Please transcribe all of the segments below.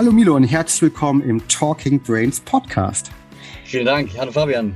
Hallo Milo und herzlich willkommen im Talking Brains Podcast. Vielen Dank. Hallo Fabian.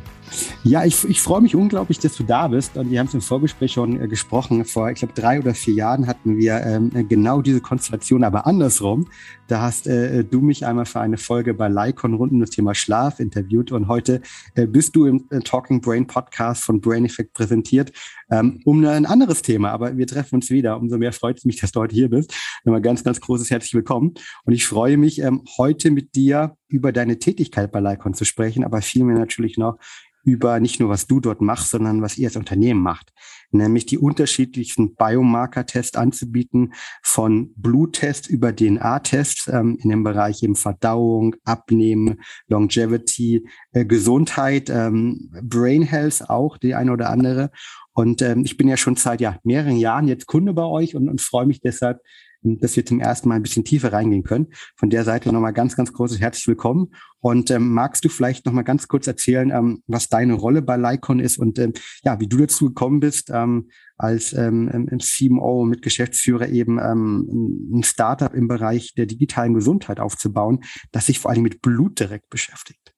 Ja, ich, ich freue mich unglaublich, dass du da bist. Und wir haben es im Vorgespräch schon äh, gesprochen. Vor, ich glaube, drei oder vier Jahren hatten wir ähm, genau diese Konstellation, aber andersrum. Da hast äh, du mich einmal für eine Folge bei Lycon rund um das Thema Schlaf interviewt. Und heute äh, bist du im äh, Talking Brain Podcast von Brain Effect präsentiert ähm, um ein anderes Thema. Aber wir treffen uns wieder. Umso mehr freut es mich, dass du heute hier bist. Nochmal ganz, ganz großes herzlich willkommen. Und ich freue mich, ähm, heute mit dir über deine Tätigkeit bei Lycon zu sprechen, aber vielmehr natürlich noch über nicht nur, was du dort machst, sondern was ihr als Unternehmen macht. Nämlich die unterschiedlichsten Biomarker-Tests anzubieten, von Bluttest über DNA-Tests ähm, in dem Bereich eben Verdauung, Abnehmen, Longevity, äh, Gesundheit, ähm, Brain Health auch, die eine oder andere. Und ähm, ich bin ja schon seit ja, mehreren Jahren jetzt Kunde bei euch und, und freue mich deshalb, dass wir zum ersten Mal ein bisschen tiefer reingehen können. Von der Seite nochmal ganz, ganz großes herzlich willkommen. Und ähm, magst du vielleicht nochmal ganz kurz erzählen, ähm, was deine Rolle bei Lycon ist und ähm, ja, wie du dazu gekommen bist, ähm, als ähm, CMO mit Geschäftsführer eben ähm, ein Startup im Bereich der digitalen Gesundheit aufzubauen, das sich vor allem mit Blut direkt beschäftigt?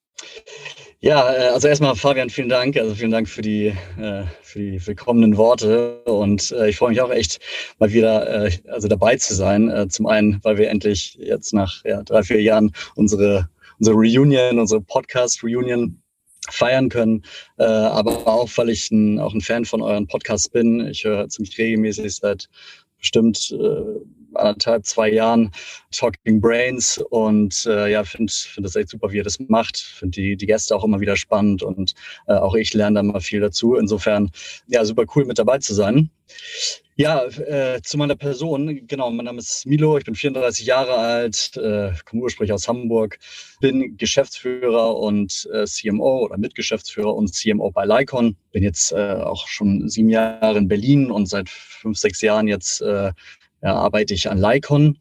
Ja, äh, also erstmal Fabian, vielen Dank. Also vielen Dank für die, äh, für die willkommenen Worte. Und äh, ich freue mich auch echt mal wieder also dabei zu sein. Zum einen, weil wir endlich jetzt nach ja, drei, vier Jahren unsere, unsere Reunion, unsere Podcast-Reunion feiern können, aber auch, weil ich ein, auch ein Fan von euren Podcasts bin. Ich höre ziemlich regelmäßig seit bestimmt anderthalb, zwei Jahren Talking Brains und äh, ja, finde find das echt super, wie er das macht. Finde die, die Gäste auch immer wieder spannend und äh, auch ich lerne da mal viel dazu. Insofern, ja, super cool mit dabei zu sein. Ja, äh, zu meiner Person. Genau, mein Name ist Milo, ich bin 34 Jahre alt, äh, komme ursprünglich aus Hamburg, bin Geschäftsführer und äh, CMO oder Mitgeschäftsführer und CMO bei Lycon. Bin jetzt äh, auch schon sieben Jahre in Berlin und seit fünf, sechs Jahren jetzt äh, ja, arbeite ich an Lycon.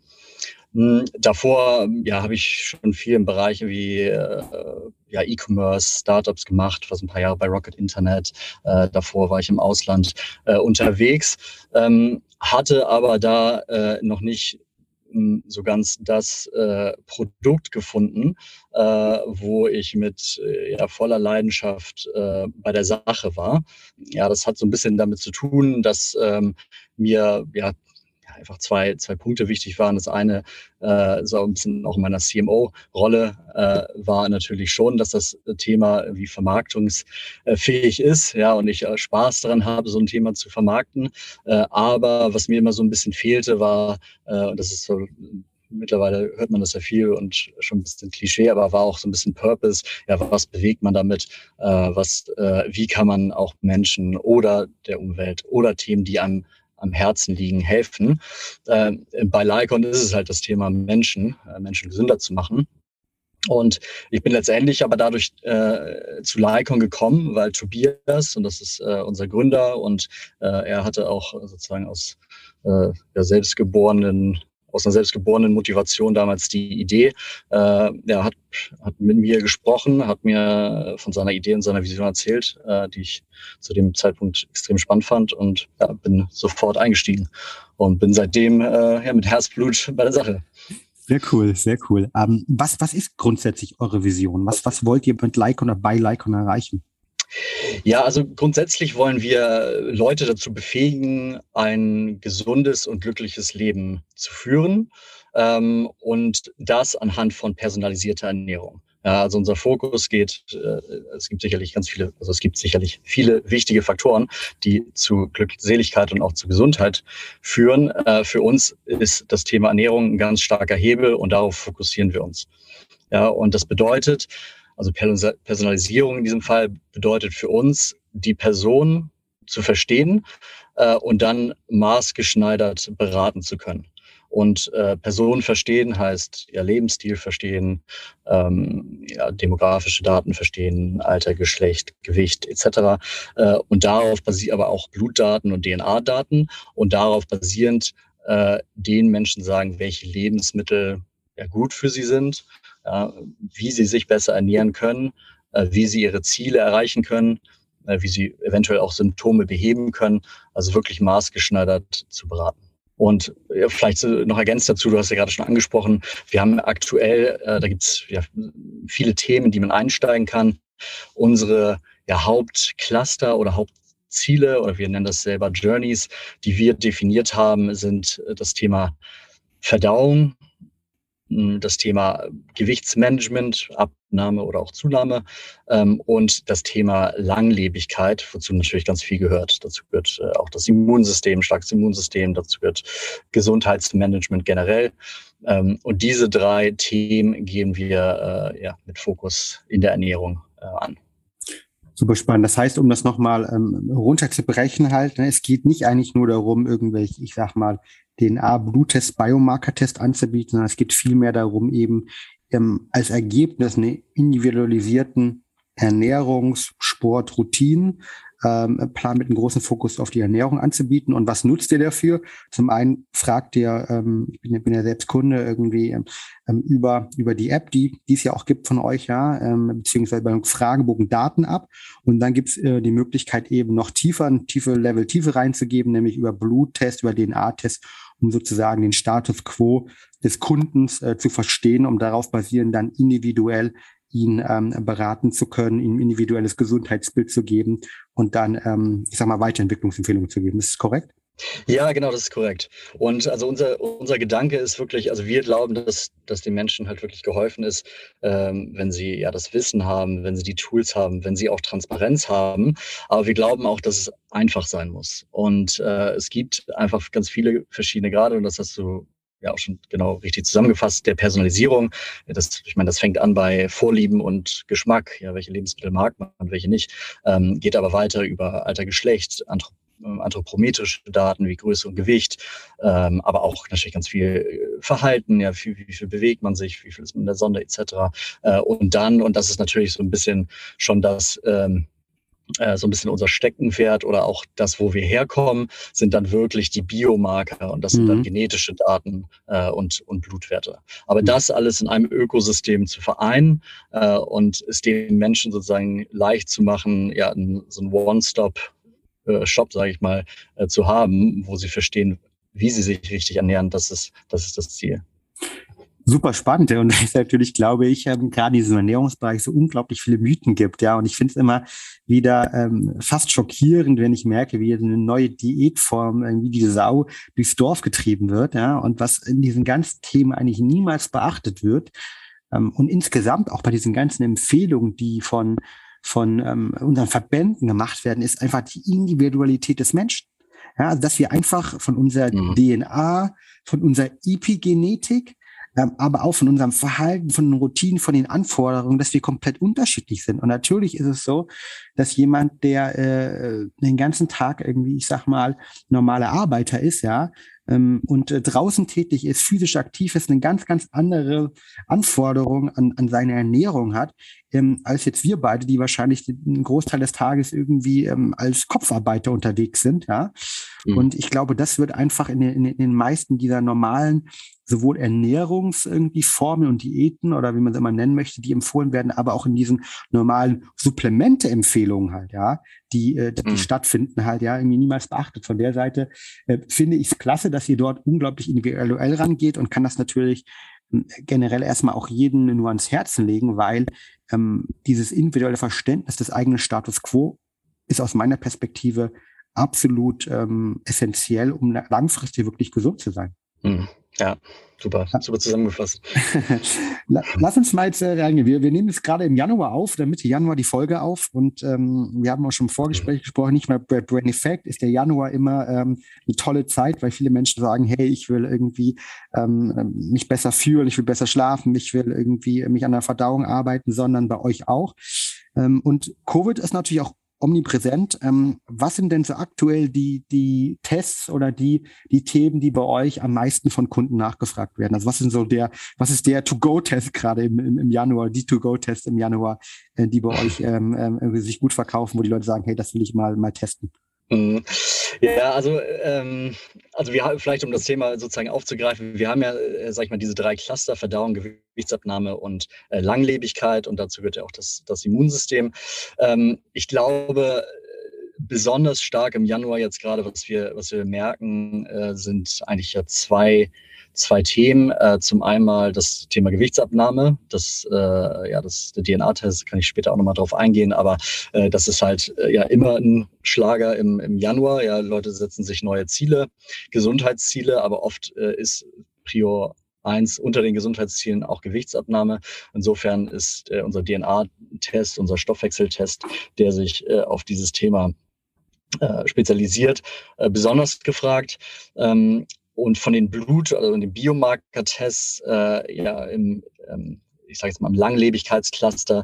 Hm, davor ja, habe ich schon viel im Bereich wie äh, ja, E-Commerce, Startups gemacht, fast ein paar Jahre bei Rocket Internet. Äh, davor war ich im Ausland äh, unterwegs, ähm, hatte aber da äh, noch nicht hm, so ganz das äh, Produkt gefunden, äh, wo ich mit ja, voller Leidenschaft bei der Sache war. Ja, das hat so ein bisschen damit zu tun, dass ähm, mir ja einfach zwei, zwei Punkte wichtig waren. Das eine, äh, so ein bisschen auch in meiner CMO-Rolle, äh, war natürlich schon, dass das Thema wie vermarktungsfähig ist, ja, und ich äh, Spaß daran habe, so ein Thema zu vermarkten. Äh, aber was mir immer so ein bisschen fehlte, war, äh, und das ist so mittlerweile hört man das ja viel und schon ein bisschen Klischee, aber war auch so ein bisschen Purpose. Ja, was bewegt man damit? Äh, was, äh, wie kann man auch Menschen oder der Umwelt oder Themen, die einem am Herzen liegen, helfen. Äh, bei Lycon ist es halt das Thema Menschen, äh, Menschen gesünder zu machen. Und ich bin letztendlich aber dadurch äh, zu Lycon gekommen, weil Tobias, und das ist äh, unser Gründer, und äh, er hatte auch sozusagen aus äh, der selbstgeborenen aus einer selbstgeborenen Motivation damals die Idee. Äh, er hat, hat mit mir gesprochen, hat mir von seiner Idee und seiner Vision erzählt, äh, die ich zu dem Zeitpunkt extrem spannend fand und ja, bin sofort eingestiegen und bin seitdem äh, ja, mit Herzblut bei der Sache. Sehr cool, sehr cool. Ähm, was, was ist grundsätzlich eure Vision? Was, was wollt ihr mit Lycon oder bei Lycon erreichen? Ja, also grundsätzlich wollen wir Leute dazu befähigen, ein gesundes und glückliches Leben zu führen ähm, und das anhand von personalisierter Ernährung. Ja, also unser Fokus geht, äh, es gibt sicherlich ganz viele, also es gibt sicherlich viele wichtige Faktoren, die zu Glückseligkeit und auch zu Gesundheit führen. Äh, für uns ist das Thema Ernährung ein ganz starker Hebel und darauf fokussieren wir uns. Ja, und das bedeutet, also Personalisierung in diesem Fall bedeutet für uns, die Person zu verstehen äh, und dann maßgeschneidert beraten zu können. Und äh, Personen verstehen heißt ja Lebensstil verstehen, ähm, ja, demografische Daten verstehen, Alter, Geschlecht, Gewicht etc. Äh, und darauf basiert aber auch Blutdaten und DNA-Daten und darauf basierend äh, den Menschen sagen, welche Lebensmittel ja, gut für sie sind ja, wie sie sich besser ernähren können, äh, wie sie ihre Ziele erreichen können, äh, wie sie eventuell auch Symptome beheben können. Also wirklich maßgeschneidert zu beraten. Und vielleicht noch ergänzt dazu, du hast ja gerade schon angesprochen, wir haben aktuell, äh, da gibt es ja viele Themen, die man einsteigen kann. Unsere ja, Hauptcluster oder Hauptziele oder wir nennen das selber Journeys, die wir definiert haben, sind äh, das Thema Verdauung, das Thema Gewichtsmanagement, Abnahme oder auch Zunahme ähm, und das Thema Langlebigkeit, wozu natürlich ganz viel gehört. Dazu gehört äh, auch das Immunsystem, starkes Immunsystem, dazu gehört Gesundheitsmanagement generell. Ähm, und diese drei Themen gehen wir äh, ja, mit Fokus in der Ernährung äh, an. Super spannend. Das heißt, um das nochmal ähm, runterzubrechen halt, ne, es geht nicht eigentlich nur darum, irgendwelche, ich sag mal, DNA-Bluttest, Biomarker-Test anzubieten, sondern es geht vielmehr darum, eben ähm, als Ergebnis eine individualisierten Ernährungs-, Sport, Routinen ähm, Plan mit einem großen Fokus auf die Ernährung anzubieten. Und was nutzt ihr dafür? Zum einen fragt ihr, ähm, ich bin, bin ja selbst Kunde, irgendwie ähm, ähm, über, über die App, die, die es ja auch gibt von euch, ja, ähm, beziehungsweise beim Fragebogen Daten ab. Und dann gibt's äh, die Möglichkeit eben noch tiefer, tiefe Level Tiefe reinzugeben, nämlich über Bluttest, über DNA-Test, um sozusagen den Status quo des Kundens äh, zu verstehen, um darauf basierend dann individuell ihn ähm, beraten zu können, ihm individuelles Gesundheitsbild zu geben und dann, ähm, ich sag mal, Weiterentwicklungsempfehlungen zu geben. Ist das korrekt? Ja, genau, das ist korrekt. Und also unser, unser Gedanke ist wirklich, also wir glauben, dass, dass den Menschen halt wirklich geholfen ist, ähm, wenn sie ja das Wissen haben, wenn sie die Tools haben, wenn sie auch Transparenz haben. Aber wir glauben auch, dass es einfach sein muss. Und äh, es gibt einfach ganz viele verschiedene Grade, und das hast du ja auch schon genau richtig zusammengefasst, der Personalisierung. Das, ich meine, das fängt an bei Vorlieben und Geschmack, ja, welche Lebensmittel mag man, welche nicht, ähm, geht aber weiter über Alter, Geschlecht, Anthrop ähm, anthropometrische Daten wie Größe und Gewicht, ähm, aber auch natürlich ganz viel äh, Verhalten, ja, wie, wie viel bewegt man sich, wie viel ist man in der Sonne etc. Äh, und dann, und das ist natürlich so ein bisschen schon das, ähm, äh, so ein bisschen unser Steckenpferd oder auch das, wo wir herkommen, sind dann wirklich die Biomarker und das mhm. sind dann mhm. genetische Daten äh, und, und Blutwerte. Aber mhm. das alles in einem Ökosystem zu vereinen äh, und es den Menschen sozusagen leicht zu machen, ja, so ein One-Stop-Shop, sage ich mal, äh, zu haben, wo sie verstehen, wie sie sich richtig ernähren, das ist das, ist das Ziel super spannend. Und natürlich, glaube ich, ähm, gerade in diesem Ernährungsbereich so unglaublich viele Mythen gibt. Ja, und ich finde es immer wieder ähm, fast schockierend, wenn ich merke, wie eine neue Diätform, wie die Sau durchs Dorf getrieben wird. Ja, und was in diesen ganzen Themen eigentlich niemals beachtet wird. Ähm, und insgesamt auch bei diesen ganzen Empfehlungen, die von von ähm, unseren Verbänden gemacht werden, ist einfach die Individualität des Menschen. Ja, also dass wir einfach von unserer mhm. DNA, von unserer Epigenetik, ähm, aber auch von unserem Verhalten, von den Routinen, von den Anforderungen, dass wir komplett unterschiedlich sind. Und natürlich ist es so, dass jemand, der äh, den ganzen Tag irgendwie, ich sag mal, normaler Arbeiter ist, ja, ähm, und äh, draußen tätig ist, physisch aktiv ist, eine ganz, ganz andere Anforderung an, an seine Ernährung hat, ähm, als jetzt wir beide, die wahrscheinlich einen Großteil des Tages irgendwie ähm, als Kopfarbeiter unterwegs sind, ja. Mhm. Und ich glaube, das wird einfach in den, in den meisten dieser normalen sowohl Ernährungs irgendwie Formen und Diäten oder wie man es immer nennen möchte, die empfohlen werden, aber auch in diesen normalen Supplemente-Empfehlungen halt, ja, die, äh, die mhm. stattfinden halt, ja, irgendwie niemals beachtet. Von der Seite äh, finde ich es klasse, dass ihr dort unglaublich individuell rangeht und kann das natürlich ähm, generell erstmal auch jeden nur ans Herzen legen, weil ähm, dieses individuelle Verständnis des eigenen Status quo ist aus meiner Perspektive absolut ähm, essentiell, um langfristig wirklich gesund zu sein. Mhm. Ja, super, super zusammengefasst. Lass uns mal jetzt äh, reingehen. Wir, wir nehmen jetzt gerade im Januar auf, der Mitte Januar die Folge auf und ähm, wir haben auch schon im Vorgespräch mhm. gesprochen, nicht mal bei Brain Effect ist der Januar immer ähm, eine tolle Zeit, weil viele Menschen sagen, hey, ich will irgendwie ähm, mich besser fühlen, ich will besser schlafen, ich will irgendwie mich an der Verdauung arbeiten, sondern bei euch auch. Ähm, und Covid ist natürlich auch omnipräsent. Ähm, was sind denn so aktuell die, die Tests oder die, die Themen, die bei euch am meisten von Kunden nachgefragt werden? Also was sind so der, was ist der To-Go-Test gerade im, im, im Januar, die To-Go-Test im Januar, äh, die bei euch ähm, ähm, sich gut verkaufen, wo die Leute sagen, hey, das will ich mal, mal testen? Mhm. Ja, also, ähm, also wir haben vielleicht, um das Thema sozusagen aufzugreifen, wir haben ja, äh, sag ich mal, diese drei Cluster, Verdauung, Gewichtsabnahme und äh, Langlebigkeit und dazu gehört ja auch das, das Immunsystem. Ähm, ich glaube, besonders stark im Januar jetzt gerade, was wir, was wir merken, äh, sind eigentlich ja zwei, zwei Themen. Äh, zum einen das Thema Gewichtsabnahme. Das, äh, ja, das, DNA-Test kann ich später auch nochmal drauf eingehen, aber äh, das ist halt äh, ja immer ein Schlager im, im Januar. Ja, Leute setzen sich neue Ziele, Gesundheitsziele, aber oft äh, ist Prior eins unter den Gesundheitszielen auch Gewichtsabnahme. Insofern ist äh, unser DNA-Test, unser Stoffwechseltest, der sich äh, auf dieses Thema äh, spezialisiert, äh, besonders gefragt. Ähm, und von den Blut- also den Biomarker-Tests äh, ja, im, ähm, ich sage jetzt mal im Langlebigkeitscluster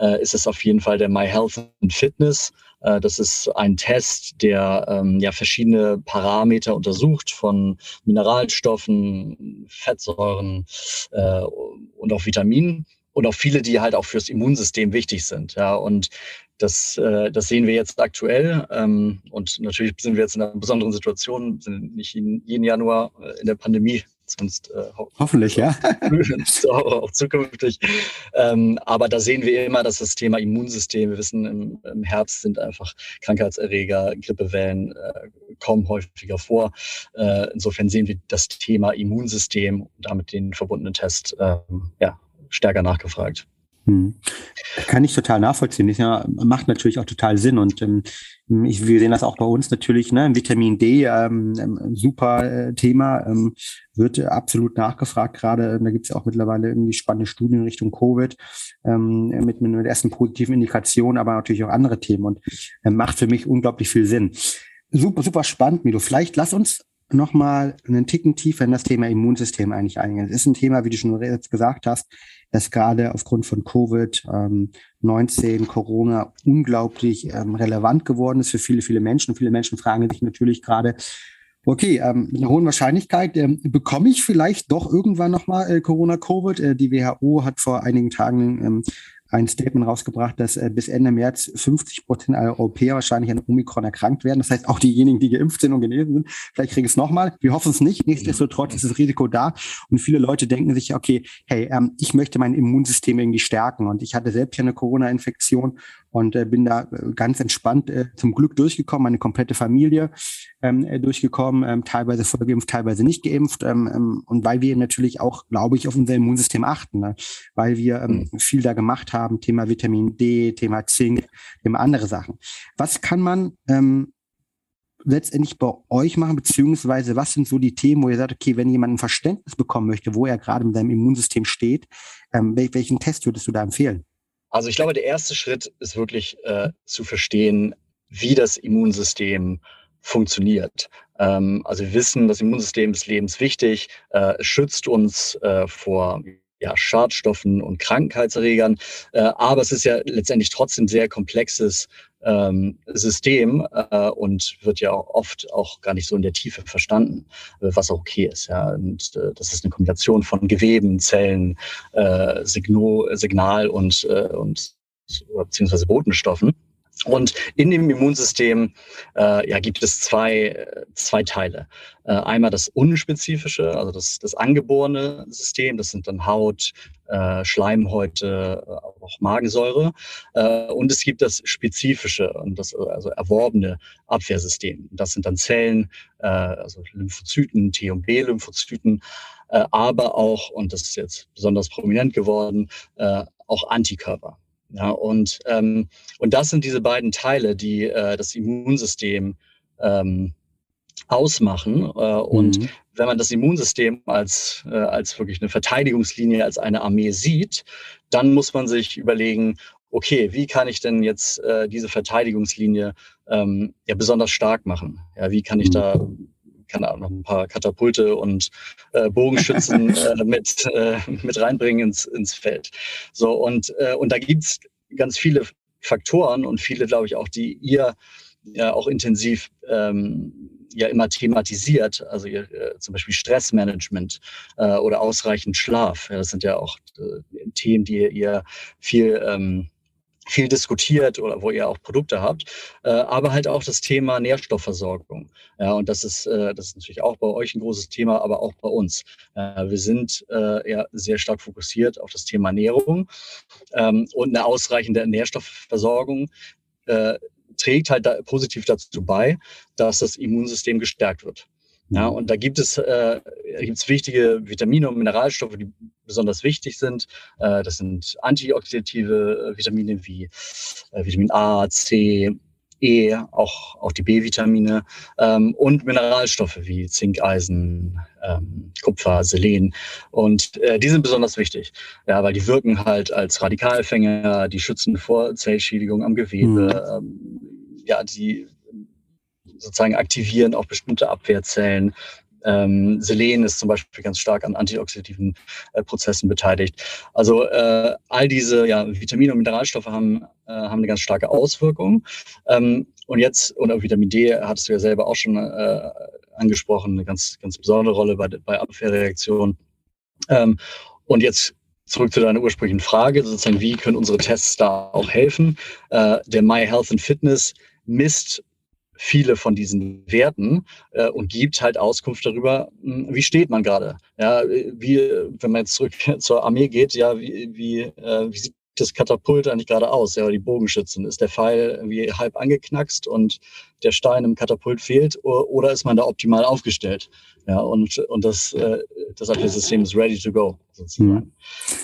äh, ist es auf jeden Fall der My Health and Fitness. Äh, das ist ein Test, der ähm, ja verschiedene Parameter untersucht von Mineralstoffen, Fettsäuren äh, und auch Vitaminen und auch viele, die halt auch fürs Immunsystem wichtig sind. Ja, und das, äh, das sehen wir jetzt aktuell. Ähm, und natürlich sind wir jetzt in einer besonderen Situation, sind nicht in, jeden Januar äh, in der Pandemie, zumindest äh, hoffentlich, ja. auch, auch zukünftig. Ähm, aber da sehen wir immer, dass das Thema Immunsystem, wir wissen, im, im Herbst sind einfach Krankheitserreger, Grippewellen äh, kommen häufiger vor. Äh, insofern sehen wir das Thema Immunsystem und damit den verbundenen Test ähm, ja, stärker nachgefragt. Hm. Kann ich total nachvollziehen. Das ja, macht natürlich auch total Sinn. Und ähm, ich, wir sehen das auch bei uns natürlich. Ne? Vitamin D, ähm, ähm super äh, Thema, ähm, wird absolut nachgefragt. Gerade da gibt es auch mittlerweile irgendwie spannende Studien in Richtung Covid ähm, mit, mit ersten positiven Indikationen, aber natürlich auch andere Themen. Und äh, macht für mich unglaublich viel Sinn. Super, super spannend, Milo. Vielleicht lass uns nochmal einen Ticken tiefer in das Thema Immunsystem eigentlich eingehen. Es ist ein Thema, wie du schon jetzt gesagt hast, das gerade aufgrund von Covid-19, ähm, Corona unglaublich ähm, relevant geworden ist für viele, viele Menschen. viele Menschen fragen sich natürlich gerade, okay, ähm, mit einer hohen Wahrscheinlichkeit ähm, bekomme ich vielleicht doch irgendwann nochmal äh, Corona-Covid. Äh, die WHO hat vor einigen Tagen ähm, ein Statement rausgebracht, dass äh, bis Ende März 50 Prozent aller Europäer wahrscheinlich an Omikron erkrankt werden. Das heißt, auch diejenigen, die geimpft sind und genesen sind, vielleicht kriegen es nochmal. Wir hoffen es nicht. Nichtsdestotrotz ist das Risiko da. Und viele Leute denken sich, okay, hey, ähm, ich möchte mein Immunsystem irgendwie stärken. Und ich hatte selbst ja eine Corona-Infektion und äh, bin da äh, ganz entspannt äh, zum Glück durchgekommen, meine komplette Familie ähm, äh, durchgekommen, ähm, teilweise voll geimpft, teilweise nicht geimpft ähm, ähm, und weil wir natürlich auch, glaube ich, auf unser Immunsystem achten, ne? weil wir ähm, mhm. viel da gemacht haben, Thema Vitamin D, Thema Zink, Thema andere Sachen. Was kann man ähm, letztendlich bei euch machen, beziehungsweise was sind so die Themen, wo ihr sagt, okay, wenn jemand ein Verständnis bekommen möchte, wo er gerade mit seinem Immunsystem steht, ähm, welchen Test würdest du da empfehlen? Also ich glaube, der erste Schritt ist wirklich äh, zu verstehen, wie das Immunsystem funktioniert. Ähm, also wir wissen, das Immunsystem ist lebenswichtig, äh, schützt uns äh, vor ja, Schadstoffen und Krankheitserregern. Äh, aber es ist ja letztendlich trotzdem sehr komplexes ähm, System äh, und wird ja auch oft auch gar nicht so in der Tiefe verstanden, was auch okay ist. Ja. Und äh, das ist eine Kombination von Geweben, Zellen, äh, Signo, Signal und, äh, und beziehungsweise Botenstoffen. Und in dem Immunsystem äh, ja, gibt es zwei, zwei Teile. Äh, einmal das unspezifische, also das, das angeborene System, das sind dann Haut, äh, Schleimhäute, äh, auch Magensäure. Äh, und es gibt das spezifische und das also erworbene Abwehrsystem. Das sind dann Zellen, äh, also Lymphozyten, T- und B-Lymphozyten, äh, aber auch, und das ist jetzt besonders prominent geworden, äh, auch Antikörper. Ja, und, ähm, und das sind diese beiden Teile, die äh, das Immunsystem ähm, ausmachen. Äh, und mhm. wenn man das Immunsystem als, äh, als wirklich eine Verteidigungslinie, als eine Armee sieht, dann muss man sich überlegen, okay, wie kann ich denn jetzt äh, diese Verteidigungslinie ähm, ja besonders stark machen? Ja, wie kann ich da kann auch noch ein paar Katapulte und äh, Bogenschützen äh, mit, äh, mit reinbringen ins, ins Feld. So, und, äh, und da gibt's ganz viele Faktoren und viele, glaube ich, auch, die ihr ja auch intensiv ähm, ja immer thematisiert, also ihr, äh, zum Beispiel Stressmanagement äh, oder ausreichend Schlaf. Ja, das sind ja auch äh, Themen, die ihr viel ähm, viel diskutiert oder wo ihr auch Produkte habt, äh, aber halt auch das Thema Nährstoffversorgung. Ja, und das ist, äh, das ist natürlich auch bei euch ein großes Thema, aber auch bei uns. Äh, wir sind äh, ja sehr stark fokussiert auf das Thema Ernährung ähm, und eine ausreichende Nährstoffversorgung. Äh, trägt halt da positiv dazu bei, dass das Immunsystem gestärkt wird. Ja, und da gibt es, äh, gibt's wichtige Vitamine und Mineralstoffe, die besonders wichtig sind. Äh, das sind antioxidative Vitamine wie äh, Vitamin A, C, E, auch, auch die B-Vitamine ähm, und Mineralstoffe wie Zink, Eisen, ähm, Kupfer, Selen. Und äh, die sind besonders wichtig, ja, weil die wirken halt als Radikalfänger, die schützen vor Zellschädigung am Gewebe, mhm. ähm, ja, die sozusagen aktivieren auch bestimmte Abwehrzellen. Ähm, Selen ist zum Beispiel ganz stark an antioxidativen äh, Prozessen beteiligt. Also äh, all diese ja, Vitamine und Mineralstoffe haben, äh, haben eine ganz starke Auswirkung. Ähm, und jetzt, oder Vitamin D hattest du ja selber auch schon äh, angesprochen, eine ganz, ganz besondere Rolle bei, bei Abwehrreaktionen. Ähm, und jetzt zurück zu deiner ursprünglichen Frage, sozusagen, wie können unsere Tests da auch helfen? Äh, der My Health and Fitness misst viele von diesen Werten äh, und gibt halt Auskunft darüber, hm, wie steht man gerade. Ja, wie, wenn man jetzt zurück zur Armee geht, ja, wie, wie, äh, wie sieht das Katapult eigentlich gerade aus? Ja, die Bogenschützen. Ist der Pfeil irgendwie halb angeknackst und der Stein im Katapult fehlt oder ist man da optimal aufgestellt? Ja, und, und das, äh, das Abwehrsystem ist ready to go, sozusagen. Mhm.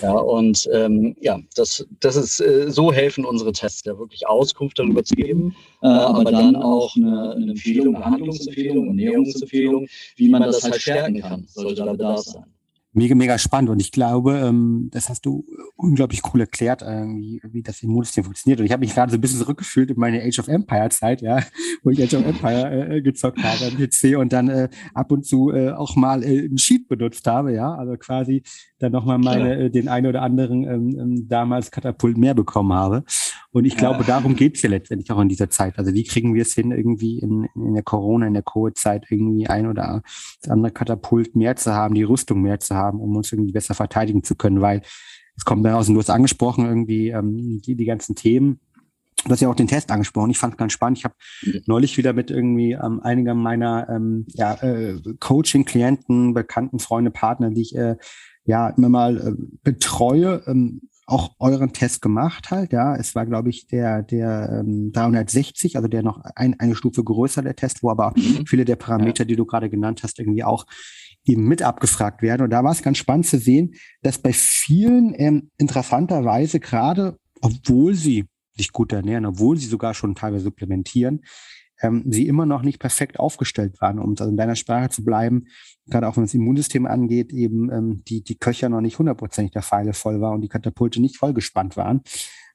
Ja, und ähm, ja, das, das ist, äh, so helfen unsere Tests ja wirklich Auskunft darüber zu geben, äh, aber dann auch eine, eine Empfehlung, eine Handlungsempfehlung, Ernährungsempfehlung, wie man das halt stärken kann, sollte da Bedarf sein mega, mega spannend. Und ich glaube, ähm, das hast du unglaublich cool erklärt, äh, wie, wie das Immunsystem funktioniert. Und ich habe mich gerade so ein bisschen zurückgefühlt in meine Age of Empire Zeit, ja, wo ich Age of Empire äh, äh gezockt habe am PC und dann äh, ab und zu äh, auch mal äh, einen Sheet benutzt habe, ja, also quasi dann nochmal meine, äh, den einen oder anderen ähm, ähm, damals Katapult mehr bekommen habe. Und ich glaube, ja. darum geht's ja letztendlich auch in dieser Zeit. Also wie kriegen wir es hin, irgendwie in, in der Corona, in der Covid-Zeit irgendwie ein oder das andere Katapult mehr zu haben, die Rüstung mehr zu haben, um uns irgendwie besser verteidigen zu können, weil es kommt dann aus, und du hast angesprochen, irgendwie ähm, die, die ganzen Themen. Du hast ja auch den Test angesprochen. Ich fand es ganz spannend. Ich habe mhm. neulich wieder mit irgendwie ähm, einiger meiner ähm, ja, äh, Coaching-Klienten, Bekannten, Freunde, Partner, die ich äh, ja immer mal äh, betreue, ähm, auch euren Test gemacht halt, ja. Es war, glaube ich, der, der ähm, 360, also der noch ein, eine Stufe größer, der Test, wo aber mhm. viele der Parameter, ja. die du gerade genannt hast, irgendwie auch eben mit abgefragt werden. Und da war es ganz spannend zu sehen, dass bei vielen ähm, interessanterweise gerade, obwohl sie sich gut ernähren, obwohl sie sogar schon teilweise supplementieren, ähm, sie immer noch nicht perfekt aufgestellt waren, um in deiner Sprache zu bleiben, gerade auch wenn das Immunsystem angeht, eben ähm, die, die Köcher noch nicht hundertprozentig der Pfeile voll war und die Katapulte nicht vollgespannt waren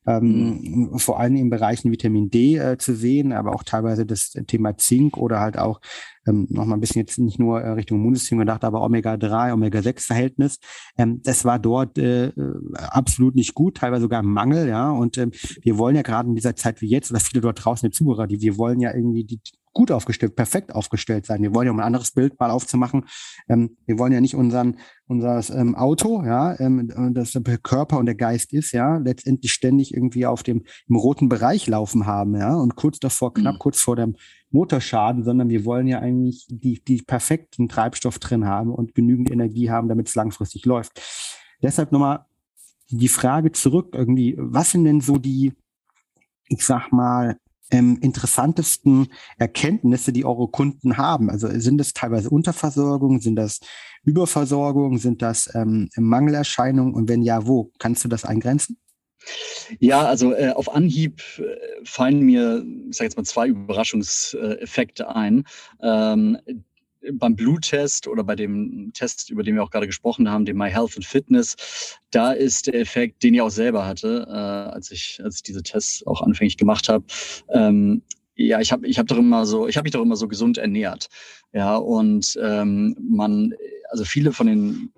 ähm, mhm. vor allem in Bereichen Vitamin D äh, zu sehen, aber auch teilweise das Thema Zink oder halt auch ähm, noch mal ein bisschen jetzt nicht nur äh, Richtung Immunsystem gedacht, aber Omega-3, Omega-6-Verhältnis. Ähm, das war dort äh, absolut nicht gut, teilweise sogar Mangel, ja. Und ähm, wir wollen ja gerade in dieser Zeit wie jetzt, oder viele dort draußen, die Zuhörer, die wir wollen ja irgendwie die gut aufgestellt, perfekt aufgestellt sein. Wir wollen ja, um ein anderes Bild mal aufzumachen, ähm, wir wollen ja nicht unseren, unser ähm, Auto, ja, ähm, das der Körper und der Geist ist, ja, letztendlich ständig irgendwie auf dem im roten Bereich laufen haben, ja, und kurz davor, knapp mhm. kurz vor dem Motorschaden, sondern wir wollen ja eigentlich die, die perfekten Treibstoff drin haben und genügend Energie haben, damit es langfristig läuft. Deshalb nochmal die Frage zurück irgendwie, was sind denn so die, ich sag mal, ähm, interessantesten Erkenntnisse, die eure Kunden haben? Also sind das teilweise Unterversorgung, sind das Überversorgung, sind das ähm, Mangelerscheinungen und wenn ja, wo? Kannst du das eingrenzen? Ja, also äh, auf Anhieb äh, fallen mir, ich sage jetzt mal, zwei Überraschungseffekte ein. Ähm, beim Bluttest oder bei dem Test, über den wir auch gerade gesprochen haben, dem My Health and Fitness, da ist der Effekt, den ich auch selber hatte, äh, als ich als ich diese Tests auch anfänglich gemacht habe. Ähm, ja, ich habe ich hab doch immer so, ich habe mich doch immer so gesund ernährt. Ja, und ähm, man, also viele von den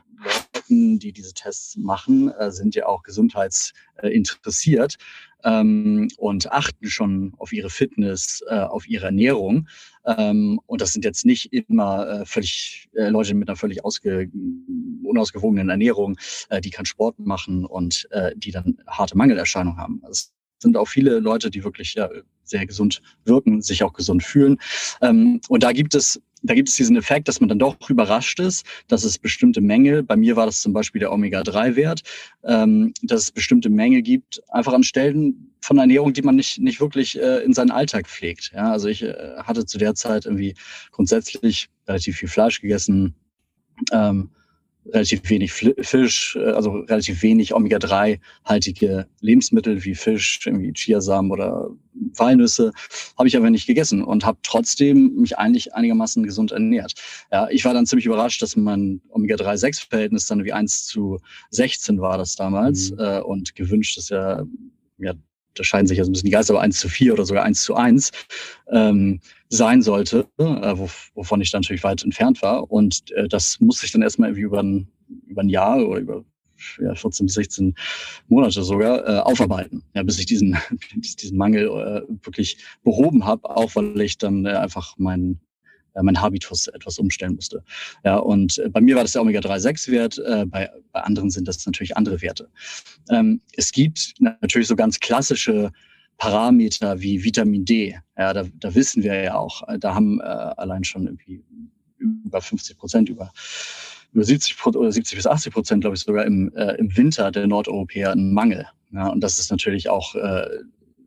Leuten, die diese Tests machen, äh, sind ja auch gesundheitsinteressiert ähm, und achten schon auf ihre Fitness, äh, auf ihre Ernährung. Ähm, und das sind jetzt nicht immer äh, völlig Leute mit einer völlig ausge, unausgewogenen Ernährung, äh, die keinen Sport machen und die dann harte Mangelerscheinungen haben. Es sind auch viele Leute, die wirklich ja, sehr gesund wirken, sich auch gesund fühlen. Ähm, und da gibt es da gibt es diesen Effekt, dass man dann doch überrascht ist, dass es bestimmte Mängel, bei mir war das zum Beispiel der Omega-3-Wert, ähm, dass es bestimmte Mängel gibt, einfach an Stellen von Ernährung, die man nicht, nicht wirklich äh, in seinen Alltag pflegt. Ja, also ich äh, hatte zu der Zeit irgendwie grundsätzlich relativ viel Fleisch gegessen, ähm, relativ wenig Fisch, äh, also relativ wenig Omega-3-haltige Lebensmittel wie Fisch, irgendwie Chiasamen oder Walnüsse, habe ich aber nicht gegessen und habe trotzdem mich eigentlich einigermaßen gesund ernährt. Ja, ich war dann ziemlich überrascht, dass mein Omega-3-6-Verhältnis dann wie 1 zu 16 war das damals mhm. äh, und gewünscht ist ja, ja da scheinen sich so ein bisschen die Geister, aber 1 zu 4 oder sogar 1 zu 1 ähm, sein sollte, äh, wovon ich dann natürlich weit entfernt war. Und äh, das musste ich dann erstmal irgendwie über ein, über ein Jahr oder über ja, 14 bis 16 Monate sogar äh, aufarbeiten, ja, bis ich diesen, diesen Mangel äh, wirklich behoben habe, auch weil ich dann äh, einfach meinen mein Habitus etwas umstellen musste. Ja, und äh, bei mir war das der Omega-3-6-Wert, äh, bei, bei anderen sind das natürlich andere Werte. Ähm, es gibt natürlich so ganz klassische Parameter wie Vitamin D. Ja, da, da wissen wir ja auch, äh, da haben äh, allein schon irgendwie über 50 Prozent, über, über 70 oder 70 bis 80 Prozent, glaube ich, sogar im, äh, im Winter der Nordeuropäer einen Mangel. Ja, und das ist natürlich auch äh,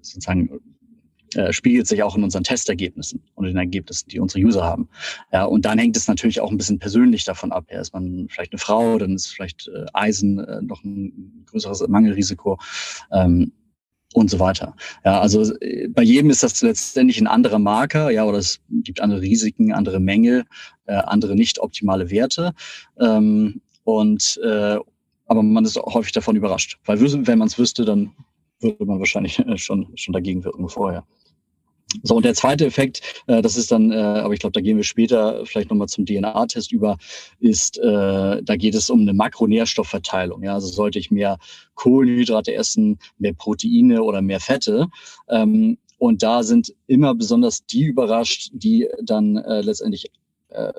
sozusagen äh, spiegelt sich auch in unseren Testergebnissen und in den Ergebnissen, die unsere User haben. Ja, und dann hängt es natürlich auch ein bisschen persönlich davon ab. Ja, ist man vielleicht eine Frau, dann ist vielleicht äh, Eisen äh, noch ein größeres Mangelrisiko. Ähm, und so weiter. Ja, also äh, bei jedem ist das letztendlich ein anderer Marker, ja, oder es gibt andere Risiken, andere Mängel, äh, andere nicht optimale Werte. Ähm, und äh, aber man ist häufig davon überrascht, weil wenn man es wüsste, dann würde man wahrscheinlich äh, schon schon dagegen wirken vorher. So, und der zweite Effekt, äh, das ist dann, äh, aber ich glaube, da gehen wir später vielleicht nochmal zum DNA-Test über, ist, äh, da geht es um eine Makronährstoffverteilung. Ja? Also sollte ich mehr Kohlenhydrate essen, mehr Proteine oder mehr Fette. Ähm, und da sind immer besonders die überrascht, die dann äh, letztendlich äh,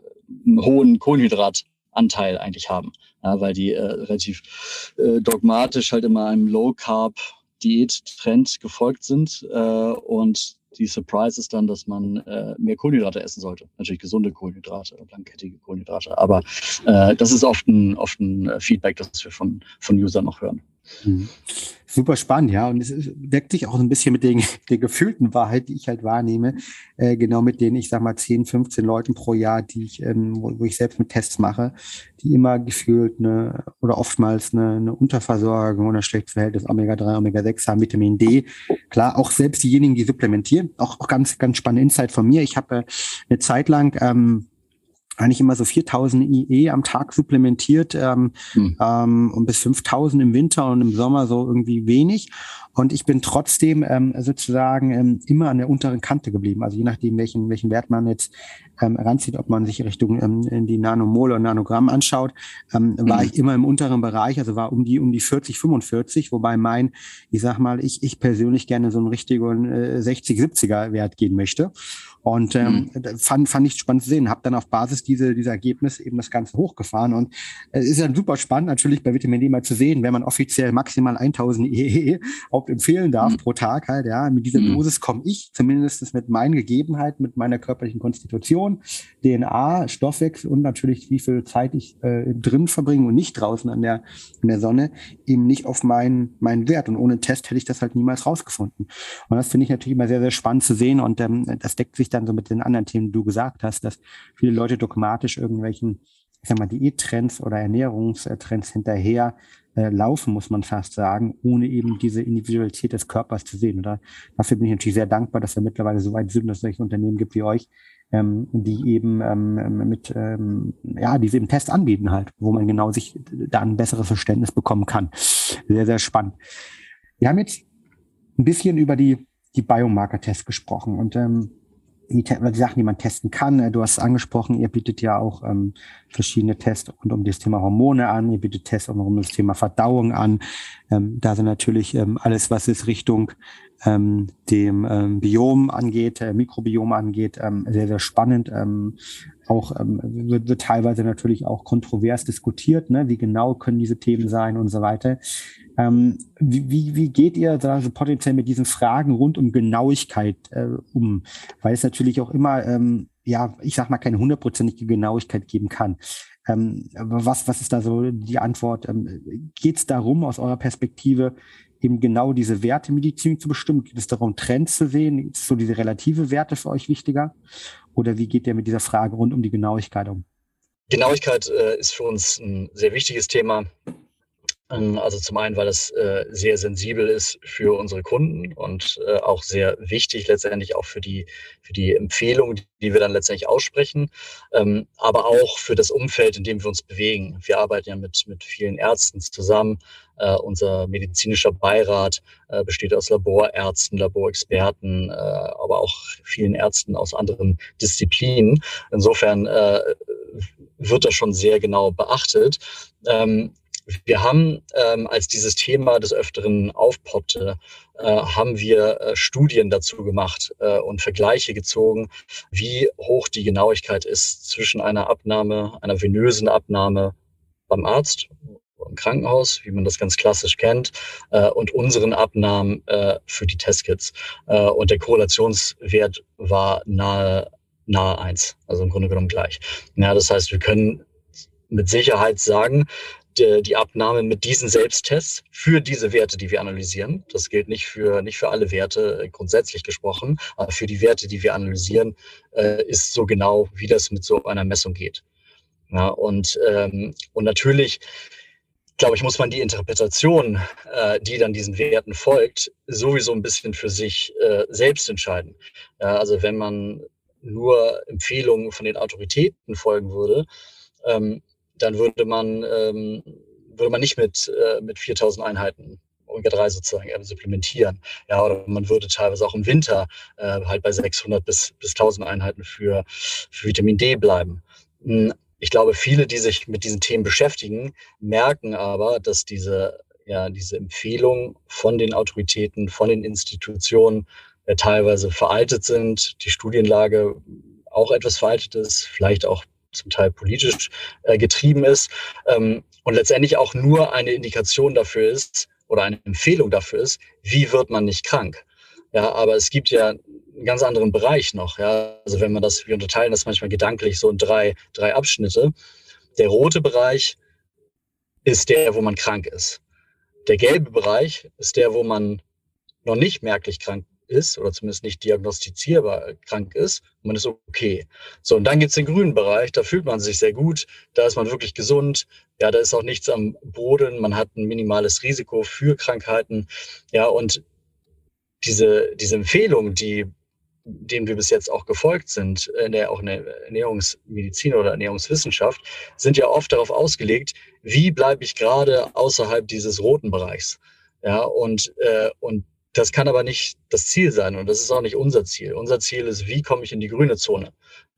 einen hohen Kohlenhydratanteil eigentlich haben, ja, weil die äh, relativ äh, dogmatisch halt immer einem Low Carb Diät-Trend gefolgt sind äh, und die Surprise ist dann, dass man äh, mehr Kohlenhydrate essen sollte. Natürlich gesunde Kohlenhydrate, langkettige Kohlenhydrate. Aber äh, das ist oft ein, oft ein äh, Feedback, das wir von, von Usern noch hören. Mhm. Super spannend, ja. Und es deckt sich auch ein bisschen mit den, der gefühlten Wahrheit, die ich halt wahrnehme. Äh, genau mit den, ich sag mal, 10, 15 Leuten pro Jahr, die ich, ähm, wo, wo, ich selbst mit Tests mache, die immer gefühlt eine oder oftmals eine, eine Unterversorgung oder ein schlechtes Verhältnis Omega-3, Omega-6 haben, Vitamin D. Klar, auch selbst diejenigen, die supplementieren, auch, auch ganz, ganz spannende Insight von mir. Ich habe äh, eine Zeit lang ähm, eigentlich immer so 4000 IE am Tag supplementiert ähm, hm. ähm, und bis 5000 im Winter und im Sommer so irgendwie wenig. Und ich bin trotzdem ähm, sozusagen ähm, immer an der unteren Kante geblieben. Also je nachdem, welchen, welchen Wert man jetzt ähm, ranzieht, ob man sich Richtung ähm, in die Nanomol oder Nanogramm anschaut, ähm, mhm. war ich immer im unteren Bereich, also war um die um die 40, 45, wobei mein, ich sag mal, ich, ich persönlich gerne so einen richtigen äh, 60, 70er Wert gehen möchte. Und ähm, mhm. fand, fand ich spannend zu sehen. Habe dann auf Basis diese, dieser Ergebnisse eben das Ganze hochgefahren. Und es ist ja super spannend, natürlich bei Vitamin D mal zu sehen, wenn man offiziell maximal 1000 EE empfehlen darf mhm. pro Tag halt, ja, mit dieser mhm. Dosis komme ich zumindest mit meinen Gegebenheiten, mit meiner körperlichen Konstitution, DNA, Stoffwechsel und natürlich wie viel Zeit ich äh, drin verbringe und nicht draußen an der, in der Sonne, eben nicht auf meinen, meinen Wert. Und ohne Test hätte ich das halt niemals rausgefunden. Und das finde ich natürlich immer sehr, sehr spannend zu sehen und ähm, das deckt sich dann so mit den anderen Themen, die du gesagt hast, dass viele Leute dogmatisch irgendwelchen, ich sag mal, Diättrends oder Ernährungstrends hinterher äh, laufen, muss man fast sagen, ohne eben diese Individualität des Körpers zu sehen. Oder dafür bin ich natürlich sehr dankbar, dass wir mittlerweile so weit sind, dass es solche Unternehmen gibt wie euch, ähm, die eben ähm, mit, ähm, ja, diese im Test anbieten halt, wo man genau sich da ein besseres Verständnis bekommen kann. Sehr, sehr spannend. Wir haben jetzt ein bisschen über die, die Biomarker-Tests gesprochen und ähm, die, die Sachen, die man testen kann. Äh, du hast es angesprochen, ihr bietet ja auch ähm, verschiedene Tests rund um das Thema Hormone an, ihr bietet Tests rund um das Thema Verdauung an. Ähm, da sind natürlich ähm, alles, was es Richtung ähm, dem ähm, Biom angeht, äh, Mikrobiom angeht, ähm, sehr, sehr spannend. Ähm, auch ähm, wird, wird teilweise natürlich auch kontrovers diskutiert, ne? wie genau können diese Themen sein und so weiter. Ähm, wie, wie, wie geht ihr also potenziell mit diesen Fragen rund um Genauigkeit äh, um? Weil es natürlich auch immer, ähm, ja, ich sag mal, keine hundertprozentige Genauigkeit geben kann. Ähm, was, was ist da so die Antwort? Ähm, Geht es darum, aus eurer Perspektive, eben genau diese Werte Medizin zu bestimmen? Geht es darum, Trends zu sehen? Ist so diese relative Werte für euch wichtiger? Oder wie geht ihr mit dieser Frage rund um die Genauigkeit um? Genauigkeit äh, ist für uns ein sehr wichtiges Thema. Ähm, also zum einen, weil es äh, sehr sensibel ist für unsere Kunden und äh, auch sehr wichtig letztendlich auch für die, für die Empfehlung, die wir dann letztendlich aussprechen, ähm, aber auch für das Umfeld, in dem wir uns bewegen. Wir arbeiten ja mit, mit vielen Ärzten zusammen. Uh, unser medizinischer Beirat uh, besteht aus Laborärzten, Laborexperten, uh, aber auch vielen Ärzten aus anderen Disziplinen. Insofern wird das schon sehr genau beachtet. Ähm, wir haben, ähm, als dieses Thema des Öfteren aufpoppte, äh, haben wir äh, Studien dazu gemacht äh, und Vergleiche gezogen, wie hoch die Genauigkeit ist zwischen einer Abnahme, einer venösen Abnahme beim Arzt im Krankenhaus, wie man das ganz klassisch kennt, äh, und unseren Abnahmen äh, für die Testkits. Äh, und der Korrelationswert war nahe, nahe eins, also im Grunde genommen gleich. Ja, das heißt, wir können mit Sicherheit sagen, die, Abnahme mit diesen Selbsttests für diese Werte, die wir analysieren. Das gilt nicht für, nicht für alle Werte äh, grundsätzlich gesprochen, aber für die Werte, die wir analysieren, äh, ist so genau, wie das mit so einer Messung geht. Ja, und, ähm, und natürlich, glaube ich, muss man die Interpretation, äh, die dann diesen Werten folgt, sowieso ein bisschen für sich äh, selbst entscheiden. Ja, also wenn man nur Empfehlungen von den Autoritäten folgen würde, ähm, dann würde man, ähm, würde man nicht mit, äh, mit 4000 Einheiten Omega-3 sozusagen äh, supplementieren. Ja, oder man würde teilweise auch im Winter äh, halt bei 600 bis, bis 1000 Einheiten für, für Vitamin D bleiben. Hm, ich glaube, viele, die sich mit diesen Themen beschäftigen, merken aber, dass diese, ja, diese Empfehlungen von den Autoritäten, von den Institutionen ja, teilweise veraltet sind, die Studienlage auch etwas veraltet ist, vielleicht auch zum Teil politisch äh, getrieben ist ähm, und letztendlich auch nur eine Indikation dafür ist oder eine Empfehlung dafür ist, wie wird man nicht krank. Ja, aber es gibt ja einen ganz anderen Bereich noch. Ja, also wenn man das, wir unterteilen das manchmal gedanklich so in drei, drei Abschnitte. Der rote Bereich ist der, wo man krank ist. Der gelbe Bereich ist der, wo man noch nicht merklich krank ist oder zumindest nicht diagnostizierbar krank ist, man ist okay. So, und dann gibt's den grünen Bereich, da fühlt man sich sehr gut, da ist man wirklich gesund, ja, da ist auch nichts am Boden, man hat ein minimales Risiko für Krankheiten, ja, und diese, diese Empfehlung, die dem wir bis jetzt auch gefolgt sind, in der auch in der Ernährungsmedizin oder Ernährungswissenschaft, sind ja oft darauf ausgelegt, wie bleibe ich gerade außerhalb dieses roten Bereichs. Ja, und, äh, und das kann aber nicht das Ziel sein und das ist auch nicht unser Ziel. Unser Ziel ist, wie komme ich in die grüne Zone?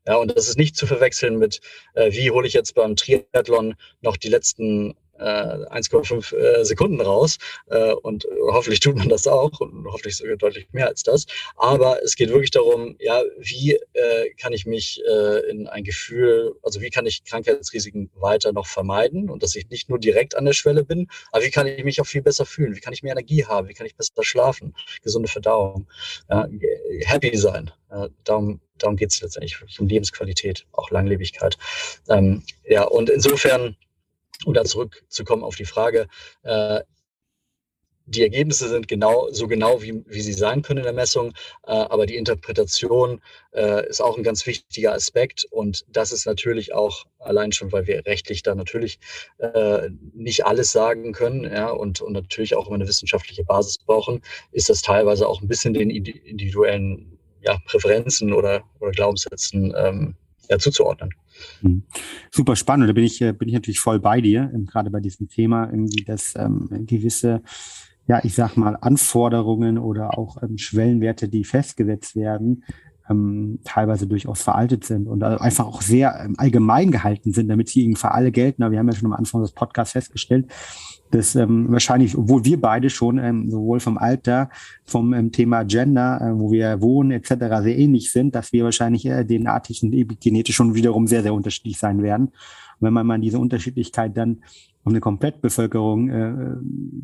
Ja, und das ist nicht zu verwechseln mit, äh, wie hole ich jetzt beim Triathlon noch die letzten 1,5 äh, Sekunden raus. Äh, und hoffentlich tut man das auch und hoffentlich sogar deutlich mehr als das. Aber es geht wirklich darum, ja, wie äh, kann ich mich äh, in ein Gefühl, also wie kann ich Krankheitsrisiken weiter noch vermeiden und dass ich nicht nur direkt an der Schwelle bin, aber wie kann ich mich auch viel besser fühlen? Wie kann ich mehr Energie haben? Wie kann ich besser schlafen? Gesunde Verdauung, ja, happy sein. Darum darum geht es letztendlich um Lebensqualität, auch Langlebigkeit. Ähm, ja, und insofern um da zurückzukommen auf die Frage, äh, die Ergebnisse sind genau so genau, wie, wie sie sein können in der Messung, äh, aber die Interpretation äh, ist auch ein ganz wichtiger Aspekt und das ist natürlich auch allein schon, weil wir rechtlich da natürlich äh, nicht alles sagen können ja, und, und natürlich auch immer eine wissenschaftliche Basis brauchen, ist das teilweise auch ein bisschen den individuellen ja, Präferenzen oder, oder Glaubenssätzen ähm, ja, zuzuordnen. Hm. Super spannend. Da bin ich, äh, bin ich natürlich voll bei dir, ähm, gerade bei diesem Thema, irgendwie, dass ähm, gewisse, ja, ich sag mal, Anforderungen oder auch ähm, Schwellenwerte, die festgesetzt werden, ähm, teilweise durchaus veraltet sind und einfach auch sehr ähm, allgemein gehalten sind, damit sie für alle gelten. Aber wir haben ja schon am Anfang des Podcasts festgestellt, das ähm, wahrscheinlich, obwohl wir beide schon ähm, sowohl vom Alter, vom ähm, Thema Gender, äh, wo wir wohnen etc. sehr ähnlich sind, dass wir wahrscheinlich äh, DNA-technisch und epigenetisch schon wiederum sehr, sehr unterschiedlich sein werden. Und wenn man mal diese Unterschiedlichkeit dann auf eine Komplettbevölkerung äh,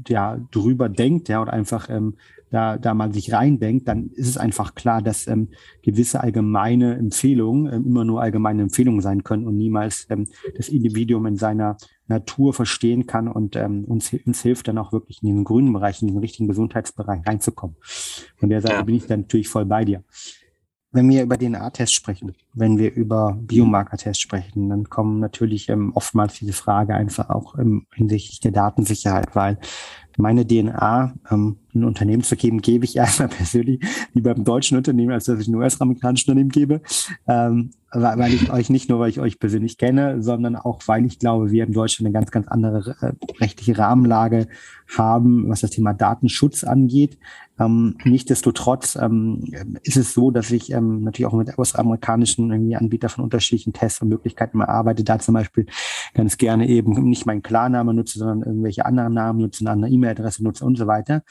ja drüber denkt, ja, oder einfach ähm, da, da mal sich reindenkt, dann ist es einfach klar, dass ähm, gewisse allgemeine Empfehlungen ähm, immer nur allgemeine Empfehlungen sein können und niemals ähm, das Individuum in seiner Natur verstehen kann und ähm, uns, uns hilft dann auch wirklich in den grünen Bereich, in den richtigen Gesundheitsbereich reinzukommen. Von der Seite ja. bin ich dann natürlich voll bei dir. Wenn wir über DNA-Tests sprechen, wenn wir über Biomarker-Tests sprechen, dann kommen natürlich ähm, oftmals diese Frage einfach auch ähm, hinsichtlich der Datensicherheit, weil meine DNA ähm, ein Unternehmen zu geben, gebe ich erstmal persönlich lieber beim deutschen Unternehmen, als dass ich ein US-amerikanischen Unternehmen gebe. Ähm, weil ich euch nicht nur, weil ich euch persönlich kenne, sondern auch, weil ich glaube, wir in Deutschland eine ganz, ganz andere äh, rechtliche Rahmenlage haben, was das Thema Datenschutz angeht. Ähm, Nichtsdestotrotz ähm, ist es so, dass ich ähm, natürlich auch mit US-amerikanischen Anbietern von unterschiedlichen Tests und Möglichkeiten mal arbeite. Da zum Beispiel ganz gerne eben nicht meinen Klarnamen nutze, sondern irgendwelche anderen Namen nutze, eine andere E-Mail-Adresse nutze und so weiter.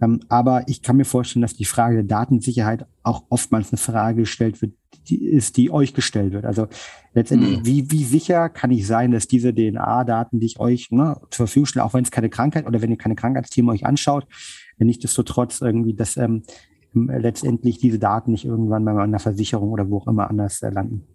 Ähm, aber ich kann mir vorstellen, dass die Frage der Datensicherheit auch oftmals eine Frage gestellt wird, die ist, die euch gestellt wird. Also letztendlich, mhm. wie, wie sicher kann ich sein, dass diese DNA-Daten, die ich euch ne, zur Verfügung stelle, auch wenn es keine Krankheit oder wenn ihr keine Krankheitsthemen euch anschaut, wenn nicht desto trotz irgendwie, dass ähm, letztendlich diese Daten nicht irgendwann bei einer Versicherung oder wo auch immer anders äh, landen?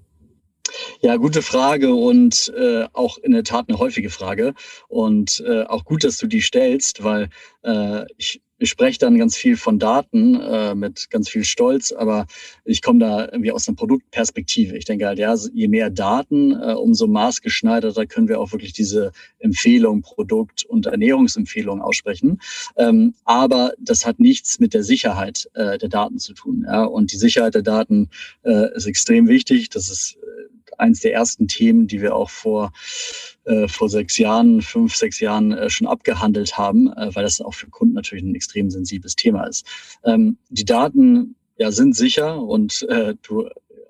Ja, gute Frage und äh, auch in der Tat eine häufige Frage. Und äh, auch gut, dass du die stellst, weil äh, ich ich spreche dann ganz viel von Daten äh, mit ganz viel Stolz, aber ich komme da irgendwie aus einer Produktperspektive. Ich denke halt, ja, je mehr Daten, äh, umso maßgeschneiderter können wir auch wirklich diese Empfehlung, Produkt- und Ernährungsempfehlung aussprechen. Ähm, aber das hat nichts mit der Sicherheit äh, der Daten zu tun. Ja? Und die Sicherheit der Daten äh, ist extrem wichtig. Das ist äh, eins der ersten Themen, die wir auch vor äh, vor sechs Jahren, fünf, sechs Jahren äh, schon abgehandelt haben, äh, weil das auch für Kunden natürlich ein extrem sensibles Thema ist. Ähm, die Daten ja, sind sicher und äh, du,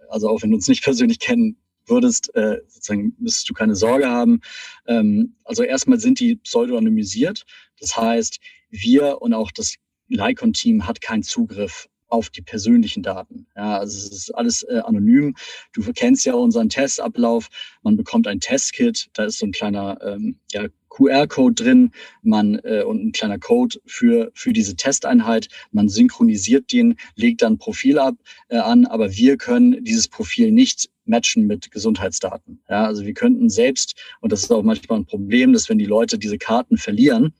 also auch wenn du uns nicht persönlich kennen würdest, äh, sozusagen müsstest du keine Sorge haben. Ähm, also erstmal sind die pseudonymisiert. Das heißt, wir und auch das Lycon-Team hat keinen Zugriff auf die persönlichen Daten. Ja, also es ist alles äh, anonym. Du kennst ja unseren Testablauf. Man bekommt ein Testkit, da ist so ein kleiner ähm, ja, QR-Code drin, man äh, und ein kleiner Code für für diese Testeinheit. Man synchronisiert den, legt dann ein Profil ab äh, an, aber wir können dieses Profil nicht matchen mit Gesundheitsdaten. Ja, also wir könnten selbst und das ist auch manchmal ein Problem, dass wenn die Leute diese Karten verlieren,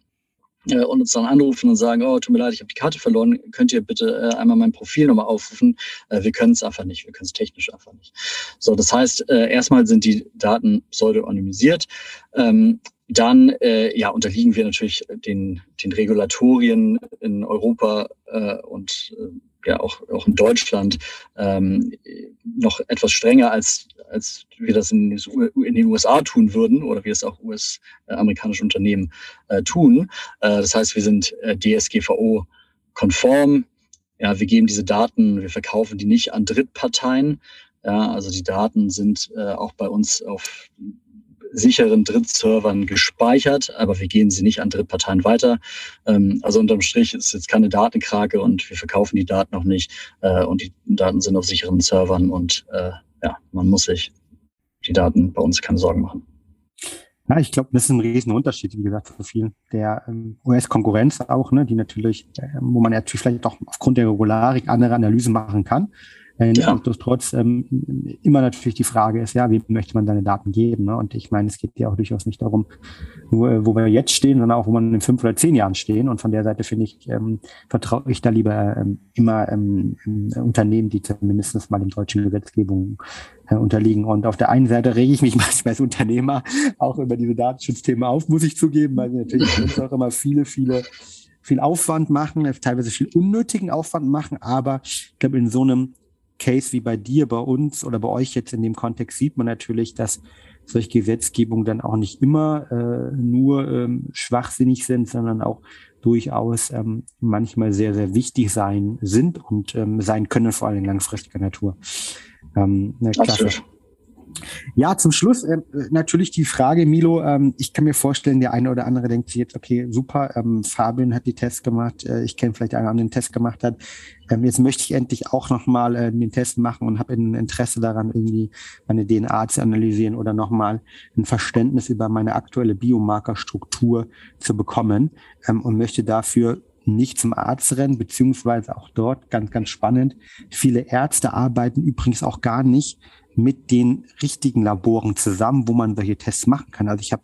äh, und uns dann anrufen und sagen, oh, tut mir leid, ich habe die Karte verloren, könnt ihr bitte äh, einmal mein Profil nochmal aufrufen? Äh, wir können es einfach nicht, wir können es technisch einfach nicht. So, das heißt, äh, erstmal sind die Daten pseudonymisiert. Ähm, dann äh, ja, unterliegen wir natürlich den, den Regulatorien in Europa äh, und äh, ja auch, auch in Deutschland ähm, noch etwas strenger als, als wir das in, in den USA tun würden oder wie es auch US-amerikanische Unternehmen äh, tun. Äh, das heißt, wir sind äh, DSGVO-konform. Ja, wir geben diese Daten, wir verkaufen die nicht an Drittparteien. Ja, also die Daten sind äh, auch bei uns auf sicheren Drittservern gespeichert, aber wir gehen sie nicht an Drittparteien weiter. Ähm, also unterm Strich ist jetzt keine Datenkrake und wir verkaufen die Daten noch nicht äh, und die Daten sind auf sicheren Servern und äh, ja, man muss sich die Daten bei uns keine Sorgen machen. Ja, ich glaube, das ist ein riesen Unterschied, wie gesagt, für viel der ähm, US-Konkurrenz auch, ne, die natürlich, äh, wo man natürlich vielleicht auch aufgrund der Regularik andere Analysen machen kann. Äh, ja. Nichtsdestotrotz ähm, immer natürlich die Frage ist, ja, wie möchte man seine Daten geben? Ne? Und ich meine, es geht ja auch durchaus nicht darum, nur äh, wo wir jetzt stehen, sondern auch, wo man in fünf oder zehn Jahren stehen. Und von der Seite finde ich, ähm, vertraue ich da lieber ähm, immer ähm, Unternehmen, die zumindest mal in deutschen Gesetzgebungen äh, unterliegen. Und auf der einen Seite rege ich mich manchmal als Unternehmer auch über diese Datenschutzthemen auf, muss ich zugeben, weil natürlich auch immer viele, viele viel Aufwand machen, teilweise viel unnötigen Aufwand machen, aber ich glaube, in so einem Case wie bei dir, bei uns oder bei euch jetzt in dem Kontext sieht man natürlich, dass solche Gesetzgebungen dann auch nicht immer äh, nur ähm, schwachsinnig sind, sondern auch durchaus ähm, manchmal sehr, sehr wichtig sein sind und ähm, sein können, vor allem langfristiger Natur. Ähm, ne, klasse. Ja, zum Schluss äh, natürlich die Frage, Milo. Ähm, ich kann mir vorstellen, der eine oder andere denkt jetzt, okay, super, ähm, Fabian hat die Tests gemacht. Äh, ich kenne vielleicht einen, der den Test gemacht hat. Ähm, jetzt möchte ich endlich auch nochmal äh, den Test machen und habe ein Interesse daran, irgendwie meine DNA zu analysieren oder nochmal ein Verständnis über meine aktuelle Biomarkerstruktur zu bekommen ähm, und möchte dafür nicht zum Arzt rennen, beziehungsweise auch dort, ganz, ganz spannend, viele Ärzte arbeiten übrigens auch gar nicht mit den richtigen Laboren zusammen, wo man solche Tests machen kann. Also ich habe,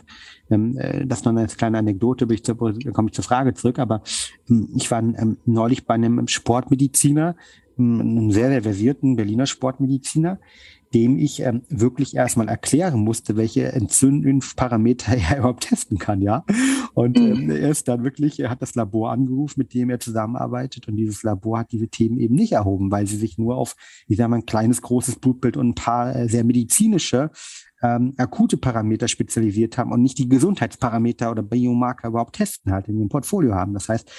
ähm, äh, das noch eine kleine Anekdote, bin ich zu, komme ich zur Frage zurück, aber ähm, ich war ähm, neulich bei einem Sportmediziner, einem sehr, sehr versierten Berliner Sportmediziner, dem ich ähm, wirklich erstmal erklären musste, welche Entzündungsparameter er überhaupt testen kann, ja. Und mhm. ähm, er ist dann wirklich, er hat das Labor angerufen, mit dem er zusammenarbeitet und dieses Labor hat diese Themen eben nicht erhoben, weil sie sich nur auf, ich sage mal, ein kleines, großes Blutbild und ein paar äh, sehr medizinische ähm, akute Parameter spezialisiert haben und nicht die Gesundheitsparameter oder Biomarker überhaupt testen halt in ihrem Portfolio haben. Das heißt,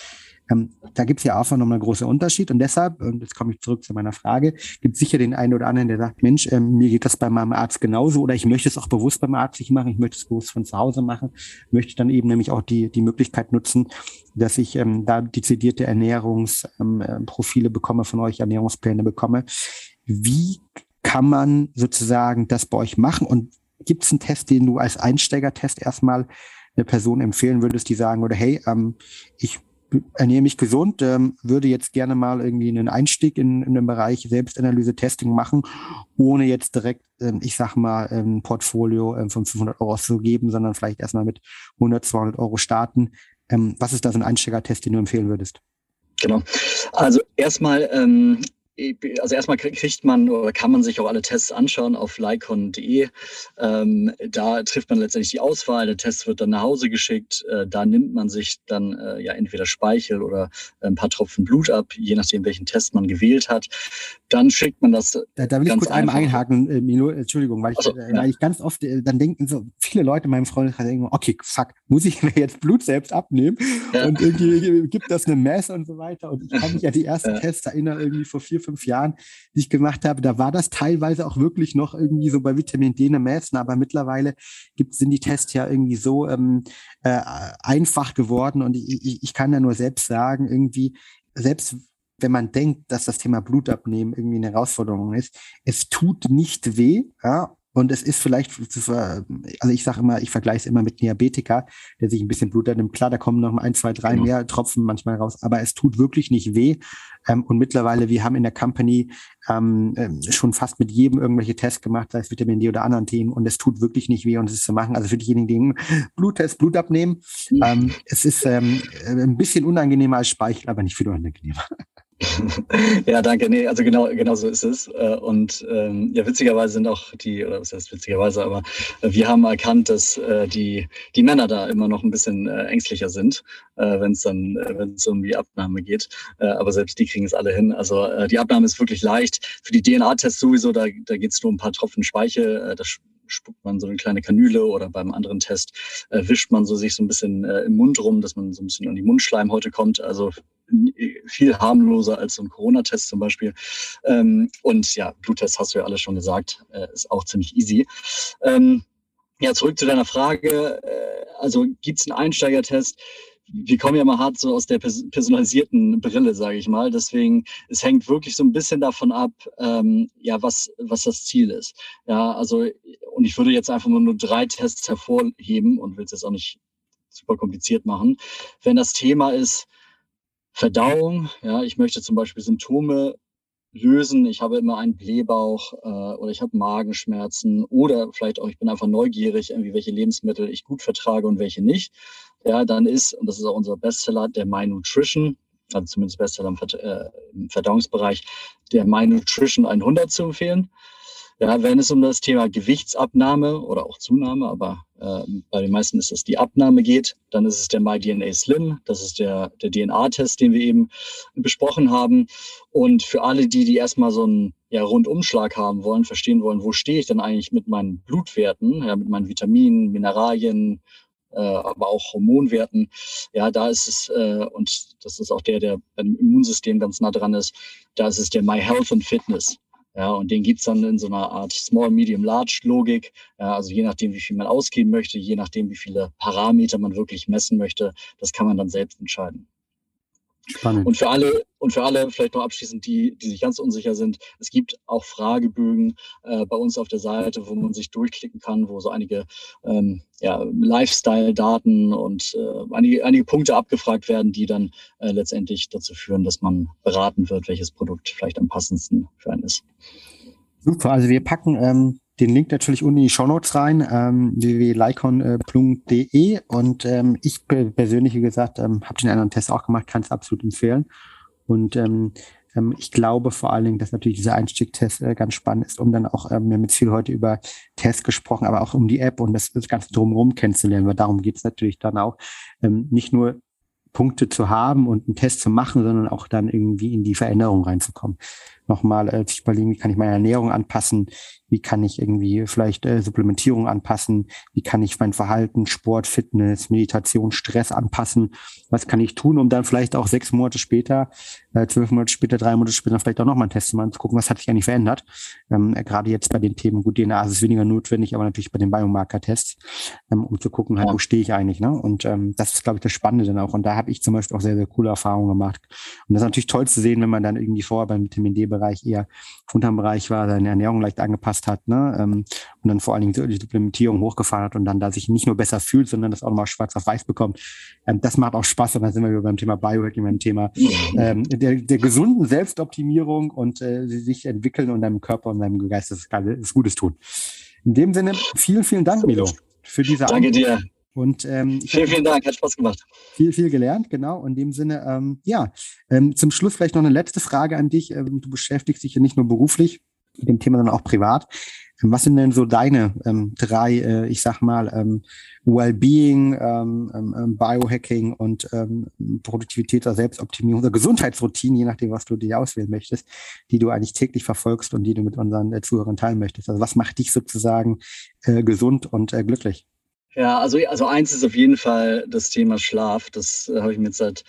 ähm, da gibt es ja auch nochmal einen großen Unterschied. Und deshalb, und jetzt komme ich zurück zu meiner Frage, gibt sicher den einen oder anderen, der sagt, Mensch, ähm, mir geht das bei meinem Arzt genauso oder ich möchte es auch bewusst beim Arzt nicht machen, ich möchte es bewusst von zu Hause machen, möchte dann eben nämlich auch die, die Möglichkeit nutzen, dass ich ähm, da dezidierte Ernährungsprofile ähm, äh, bekomme von euch, Ernährungspläne bekomme. Wie kann man sozusagen das bei euch machen? Und gibt es einen Test, den du als Einsteigertest erstmal eine Person empfehlen würdest, die sagen würde, hey, ähm, ich ernähre mich gesund, ähm, würde jetzt gerne mal irgendwie einen Einstieg in, in den Bereich Selbstanalyse, Testing machen, ohne jetzt direkt, ähm, ich sag mal, ein Portfolio ähm, von 500 Euro auszugeben, sondern vielleicht erstmal mit 100, 200 Euro starten. Ähm, was ist da so ein Einsteigertest, den du empfehlen würdest? Genau. Also erstmal ähm, also erstmal kriegt man oder kann man sich auch alle Tests anschauen auf lycon.de. Ähm, da trifft man letztendlich die Auswahl. Der Test wird dann nach Hause geschickt. Äh, da nimmt man sich dann äh, ja entweder Speichel oder ein paar Tropfen Blut ab, je nachdem, welchen Test man gewählt hat. Dann schickt man das. Da, da will ich kurz einmal einhaken, äh, Milo, Entschuldigung, weil ich, also, äh, weil ich ganz oft, äh, dann denken so viele Leute in meinem Freundeskreis denken, okay, fuck, muss ich mir jetzt Blut selbst abnehmen? Ja. Und irgendwie gibt das eine Mess und so weiter. Und ich kann mich ja die ersten ja. Tests erinnern, irgendwie vor vier, fünf Jahren, die ich gemacht habe, da war das teilweise auch wirklich noch irgendwie so bei Vitamin D eine Messen, aber mittlerweile gibt, sind die Tests ja irgendwie so ähm, äh, einfach geworden und ich, ich, kann ja nur selbst sagen, irgendwie, selbst wenn man denkt, dass das Thema Blutabnehmen irgendwie eine Herausforderung ist, es tut nicht weh, ja, und es ist vielleicht, also ich sage immer, ich vergleiche es immer mit Diabetiker, der sich ein bisschen Blut nimmt. Klar, da kommen noch ein, zwei, drei genau. mehr Tropfen manchmal raus, aber es tut wirklich nicht weh. Ähm, und mittlerweile, wir haben in der Company ähm, ähm, schon fast mit jedem irgendwelche Tests gemacht, sei es Vitamin D oder anderen Themen, und es tut wirklich nicht weh, und es ist zu machen. Also für diejenigen, die Bluttest, Blut abnehmen, ähm, es ist ähm, ein bisschen unangenehmer als Speichel, aber nicht viel unangenehmer. ja, danke. Nee, also genau, genau so ist es. Äh, und ähm, ja, witzigerweise sind auch die, oder was heißt witzigerweise, aber äh, wir haben erkannt, dass äh, die, die Männer da immer noch ein bisschen äh, ängstlicher sind, äh, wenn es dann, äh, wenn es um die Abnahme geht. Aber selbst die kriegen es alle hin. Also die Abnahme ist wirklich leicht. Für die DNA-Tests sowieso, da, da geht es nur um ein paar Tropfen Speichel. Das spuckt man so eine kleine Kanüle oder beim anderen Test wischt man so sich so ein bisschen im Mund rum, dass man so ein bisschen an die Mundschleimhäute kommt. Also viel harmloser als so ein Corona-Test zum Beispiel. Ähm, und ja, Bluttest hast du ja alles schon gesagt, äh, ist auch ziemlich easy. Ähm, ja, zurück zu deiner Frage. Äh, also gibt es einen Einsteigertest? wir kommen ja mal hart so aus der personalisierten Brille, sage ich mal. Deswegen, es hängt wirklich so ein bisschen davon ab, ähm, ja, was, was das Ziel ist. Ja, also, und ich würde jetzt einfach nur drei Tests hervorheben und will es jetzt auch nicht super kompliziert machen. Wenn das Thema ist, Verdauung. Ja, ich möchte zum Beispiel Symptome lösen. Ich habe immer einen Blähbauch äh, oder ich habe Magenschmerzen oder vielleicht auch ich bin einfach neugierig, irgendwie welche Lebensmittel ich gut vertrage und welche nicht. Ja, dann ist und das ist auch unser Bestseller der My Nutrition, also zumindest Bestseller im, äh, im Verdauungsbereich, der My Nutrition 100 zu empfehlen. Ja, wenn es um das Thema Gewichtsabnahme oder auch Zunahme, aber äh, bei den meisten ist es die Abnahme geht, dann ist es der MyDNA Slim, das ist der, der DNA-Test, den wir eben besprochen haben. Und für alle die, die erstmal so einen ja, Rundumschlag haben wollen, verstehen wollen, wo stehe ich denn eigentlich mit meinen Blutwerten, ja, mit meinen Vitaminen, Mineralien, äh, aber auch Hormonwerten. Ja, da ist es, äh, und das ist auch der, der beim Immunsystem ganz nah dran ist, da ist es der My Health and Fitness. Ja, und den gibt's dann in so einer Art Small, Medium, Large Logik. Ja, also je nachdem, wie viel man ausgeben möchte, je nachdem, wie viele Parameter man wirklich messen möchte, das kann man dann selbst entscheiden. Spannend. Und für alle, und für alle vielleicht noch abschließend, die, die sich ganz unsicher sind, es gibt auch Fragebögen äh, bei uns auf der Seite, wo man sich durchklicken kann, wo so einige ähm, ja, Lifestyle-Daten und äh, einige, einige Punkte abgefragt werden, die dann äh, letztendlich dazu führen, dass man beraten wird, welches Produkt vielleicht am passendsten für einen ist. Super, also wir packen ähm, den Link natürlich unten in die Shownotes rein, ähm, www.lycon.de und ähm, ich persönlich, wie gesagt, ähm, habe den anderen Test auch gemacht, kann es absolut empfehlen. Und ähm, ähm, ich glaube vor allen Dingen, dass natürlich dieser Einstiegtest äh, ganz spannend ist, um dann auch, ähm, wir haben jetzt viel heute über Tests gesprochen, aber auch um die App und das, das Ganze drumherum kennenzulernen, weil darum geht es natürlich dann auch, ähm, nicht nur Punkte zu haben und einen Test zu machen, sondern auch dann irgendwie in die Veränderung reinzukommen nochmal äh, sich überlegen, wie kann ich meine Ernährung anpassen, wie kann ich irgendwie vielleicht äh, Supplementierung anpassen, wie kann ich mein Verhalten, Sport, Fitness, Meditation, Stress anpassen, was kann ich tun, um dann vielleicht auch sechs Monate später, äh, zwölf Monate später, drei Monate später vielleicht auch nochmal einen Test zu machen, zu gucken, was hat sich eigentlich verändert. Ähm, äh, gerade jetzt bei den Themen, gut, DNA ist es weniger notwendig, aber natürlich bei den Biomarker-Tests, ähm, um zu gucken, halt, wo stehe ich eigentlich. Ne? Und ähm, das ist, glaube ich, das Spannende dann auch. Und da habe ich zum Beispiel auch sehr, sehr coole Erfahrungen gemacht. Und das ist natürlich toll zu sehen, wenn man dann irgendwie vorher beim Vitamin D Bereich eher unterm Bereich war, seine Ernährung leicht angepasst hat ne? Ähm, und dann vor allen Dingen die Supplementierung hochgefahren hat und dann da sich nicht nur besser fühlt, sondern das auch nochmal schwarz auf weiß bekommt. Ähm, das macht auch Spaß und dann sind wir wieder beim Thema Biohacking, beim Thema ähm, der, der gesunden Selbstoptimierung und äh, sich entwickeln und deinem Körper und deinem Geist das, das Gutes tun. In dem Sinne, vielen, vielen Dank, Milo, für diese Danke dir. Und ähm, vielen, vielen Dank, hat Spaß gemacht. Viel, viel gelernt, genau. In dem Sinne, ähm, ja, ähm, zum Schluss vielleicht noch eine letzte Frage an dich. Ähm, du beschäftigst dich ja nicht nur beruflich mit dem Thema, sondern auch privat. Ähm, was sind denn so deine ähm, drei, äh, ich sag mal, ähm, Wellbeing, ähm, Biohacking und ähm, Produktivität oder Selbstoptimierung oder Gesundheitsroutinen, je nachdem, was du dir auswählen möchtest, die du eigentlich täglich verfolgst und die du mit unseren äh, Zuhörern teilen möchtest? Also was macht dich sozusagen äh, gesund und äh, glücklich? Ja, also, also eins ist auf jeden Fall das Thema Schlaf. Das äh, habe ich mir jetzt seit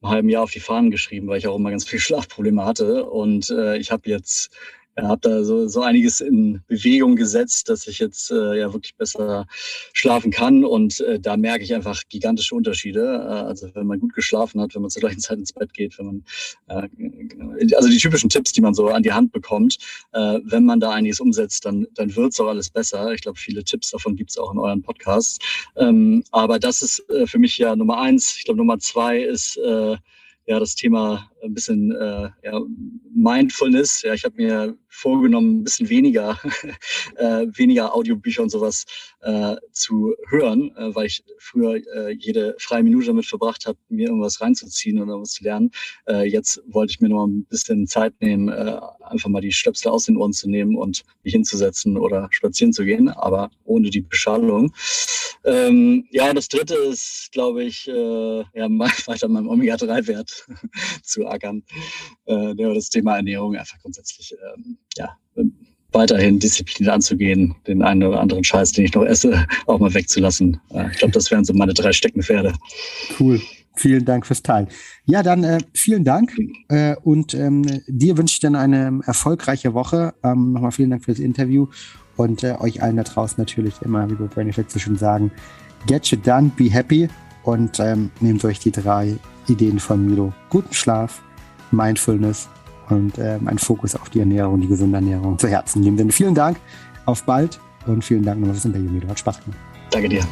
einem halben Jahr auf die Fahnen geschrieben, weil ich auch immer ganz viele Schlafprobleme hatte. Und äh, ich habe jetzt ja, habe da so, so einiges in Bewegung gesetzt, dass ich jetzt äh, ja wirklich besser schlafen kann. Und äh, da merke ich einfach gigantische Unterschiede. Äh, also wenn man gut geschlafen hat, wenn man zur gleichen Zeit ins Bett geht, wenn man äh, also die typischen Tipps, die man so an die Hand bekommt, äh, wenn man da einiges umsetzt, dann, dann wird's auch alles besser. Ich glaube, viele Tipps davon gibt's auch in euren Podcasts. Ähm, aber das ist äh, für mich ja Nummer eins. Ich glaube, Nummer zwei ist äh, ja das Thema ein bisschen äh, ja, Mindfulness. Ja, ich habe mir vorgenommen, ein bisschen weniger, äh, weniger Audiobücher und sowas äh, zu hören, äh, weil ich früher äh, jede freie Minute damit verbracht habe, mir irgendwas reinzuziehen oder was zu lernen. Äh, jetzt wollte ich mir noch ein bisschen Zeit nehmen, äh, einfach mal die Stöpsel aus den Ohren zu nehmen und mich hinzusetzen oder spazieren zu gehen, aber ohne die Beschallung. Ähm, ja, das dritte ist, glaube ich, äh, ja, weiter meinem Omega-3-Wert zu ackern. Äh, das Thema Ernährung einfach grundsätzlich ähm, ja, weiterhin Disziplin anzugehen, den einen oder anderen Scheiß, den ich noch esse, auch mal wegzulassen. Äh, ich glaube, das wären so meine drei Steckenpferde. Cool. Vielen Dank fürs Teilen. Ja, dann äh, vielen Dank äh, und ähm, dir wünsche ich dann eine erfolgreiche Woche. Ähm, Nochmal vielen Dank für das Interview und äh, euch allen da draußen natürlich immer, wie wir Benefit so schön sagen, get you done, be happy und ähm, nehmt euch die drei Ideen von Milo. Guten Schlaf, Mindfulness und ähm, ein Fokus auf die Ernährung, die gesunde Ernährung zu Herzen nehmen. Denn vielen Dank, auf bald und vielen Dank nochmal fürs Interview, Milo. Hat Spaß gemacht. Danke dir.